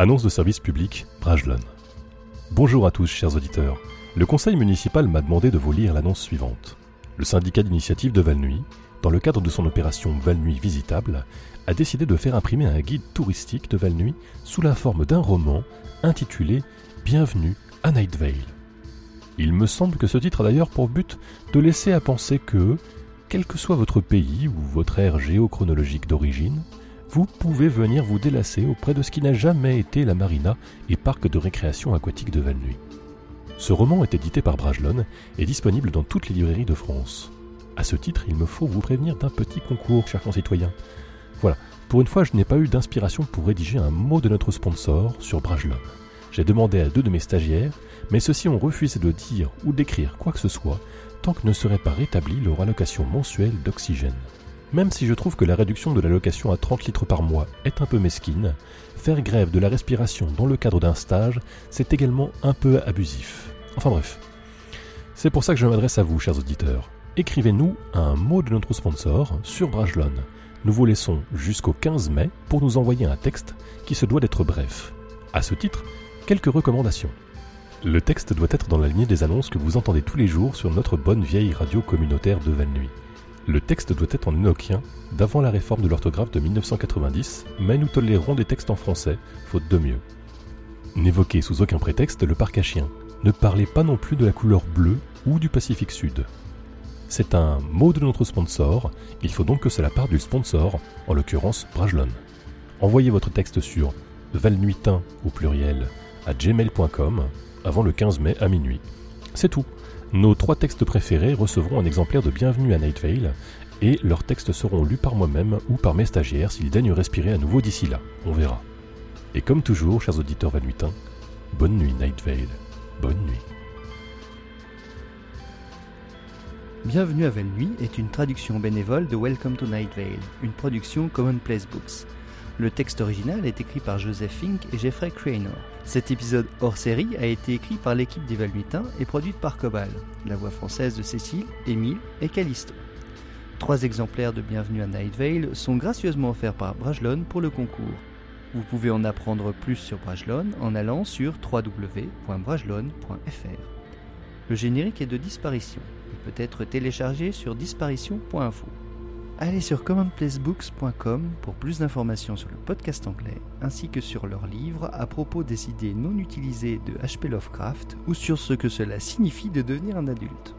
Annonce de service public, Brajlon. Bonjour à tous, chers auditeurs. Le conseil municipal m'a demandé de vous lire l'annonce suivante. Le syndicat d'initiative de Valnuy, dans le cadre de son opération Valnuy Visitable, a décidé de faire imprimer un guide touristique de Valnuy sous la forme d'un roman intitulé Bienvenue à Night Vale. Il me semble que ce titre a d'ailleurs pour but de laisser à penser que, quel que soit votre pays ou votre ère géochronologique d'origine, vous pouvez venir vous délasser auprès de ce qui n'a jamais été la marina et parc de récréation aquatique de Valnuy. Ce roman est édité par Brajlon et disponible dans toutes les librairies de France. À ce titre, il me faut vous prévenir d'un petit concours, chers concitoyens. Voilà, pour une fois, je n'ai pas eu d'inspiration pour rédiger un mot de notre sponsor sur Brajlon. J'ai demandé à deux de mes stagiaires, mais ceux-ci ont refusé de dire ou d'écrire quoi que ce soit tant que ne serait pas rétablie leur allocation mensuelle d'oxygène. Même si je trouve que la réduction de l'allocation à 30 litres par mois est un peu mesquine, faire grève de la respiration dans le cadre d'un stage, c'est également un peu abusif. Enfin bref. C'est pour ça que je m'adresse à vous, chers auditeurs. Écrivez-nous un mot de notre sponsor sur Brajlon. Nous vous laissons jusqu'au 15 mai pour nous envoyer un texte qui se doit d'être bref. À ce titre, quelques recommandations. Le texte doit être dans la lignée des annonces que vous entendez tous les jours sur notre bonne vieille radio communautaire de Valnuy. Le texte doit être en enochien, d'avant la réforme de l'orthographe de 1990, mais nous tolérons des textes en français, faute de mieux. N'évoquez sous aucun prétexte le parc à. Ne parlez pas non plus de la couleur bleue ou du Pacifique Sud. C'est un mot de notre sponsor, il faut donc que cela parte du sponsor, en l'occurrence Brajlon. Envoyez votre texte sur valnuitin au pluriel à gmail.com avant le 15 mai à minuit. C'est tout. Nos trois textes préférés recevront un exemplaire de Bienvenue à Night Vale et leurs textes seront lus par moi-même ou par mes stagiaires s'ils daignent respirer à nouveau d'ici là. On verra. Et comme toujours, chers auditeurs valnuitains, bonne nuit Night Vale. Bonne nuit. Bienvenue à Valnuy est une traduction bénévole de Welcome to Night Vale, une production Commonplace Books. Le texte original est écrit par Joseph Fink et Jeffrey Cranor. Cet épisode hors série a été écrit par l'équipe des Valnuitains et produite par Cobal, la voix française de Cécile, Émile et Callisto. Trois exemplaires de Bienvenue à Night Vale sont gracieusement offerts par Brajlon pour le concours. Vous pouvez en apprendre plus sur Brajlon en allant sur www.brajlon.fr. Le générique est de disparition. Il peut être téléchargé sur disparition.info. Allez sur commonplacebooks.com pour plus d'informations sur le podcast anglais, ainsi que sur leurs livres à propos des idées non utilisées de H.P. Lovecraft ou sur ce que cela signifie de devenir un adulte.